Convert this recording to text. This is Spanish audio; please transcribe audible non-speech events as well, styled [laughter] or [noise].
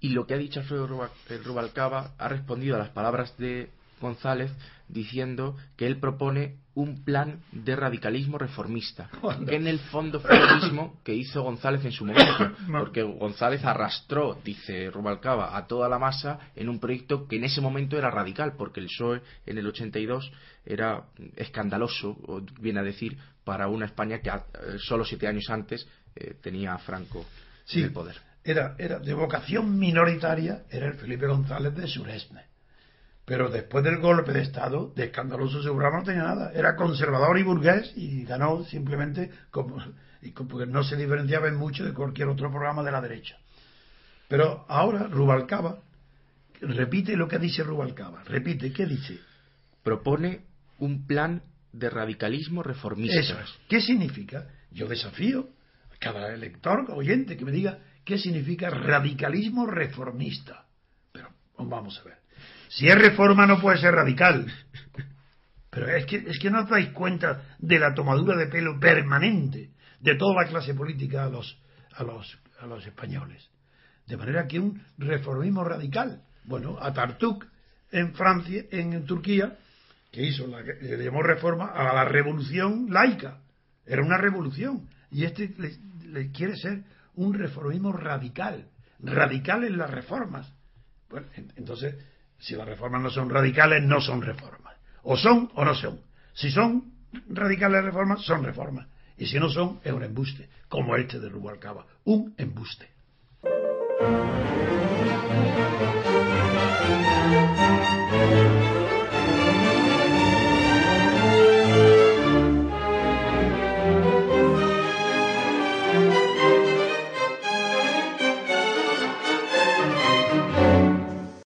Y lo que ha dicho Alfredo Rubalcaba ha respondido a las palabras de González diciendo que él propone un plan de radicalismo reformista. Que en el fondo fue lo mismo que hizo González en su momento, [laughs] porque González arrastró, dice Rubalcaba, a toda la masa en un proyecto que en ese momento era radical, porque el PSOE en el 82 era escandaloso, viene a decir, para una España que eh, solo siete años antes eh, tenía a Franco en el poder era, era de vocación minoritaria, era el Felipe González de Suresne. Pero después del golpe de Estado, de escandaloso seguro no tenía nada. Era conservador y burgués y ganó simplemente como, y porque no se diferenciaba en mucho de cualquier otro programa de la derecha. Pero ahora Rubalcaba repite lo que dice Rubalcaba. Repite, ¿qué dice? Propone un plan de radicalismo reformista. Eso es. ¿Qué significa? Yo desafío cada elector, oyente, que me diga qué significa radicalismo reformista. Pero vamos a ver. Si es reforma no puede ser radical. Pero es que, es que no os dais cuenta de la tomadura de pelo permanente de toda la clase política a los, a los, a los españoles. De manera que un reformismo radical. Bueno, a Tartuk en Francia, en Turquía, que hizo la le llamó reforma a la revolución laica. Era una revolución. Y este le quiere ser un reformismo radical, radical en las reformas. Bueno, entonces, si las reformas no son radicales, no son reformas. O son o no son. Si son radicales reformas, son reformas. Y si no son, es un embuste, como este de Rubalcaba. Un embuste.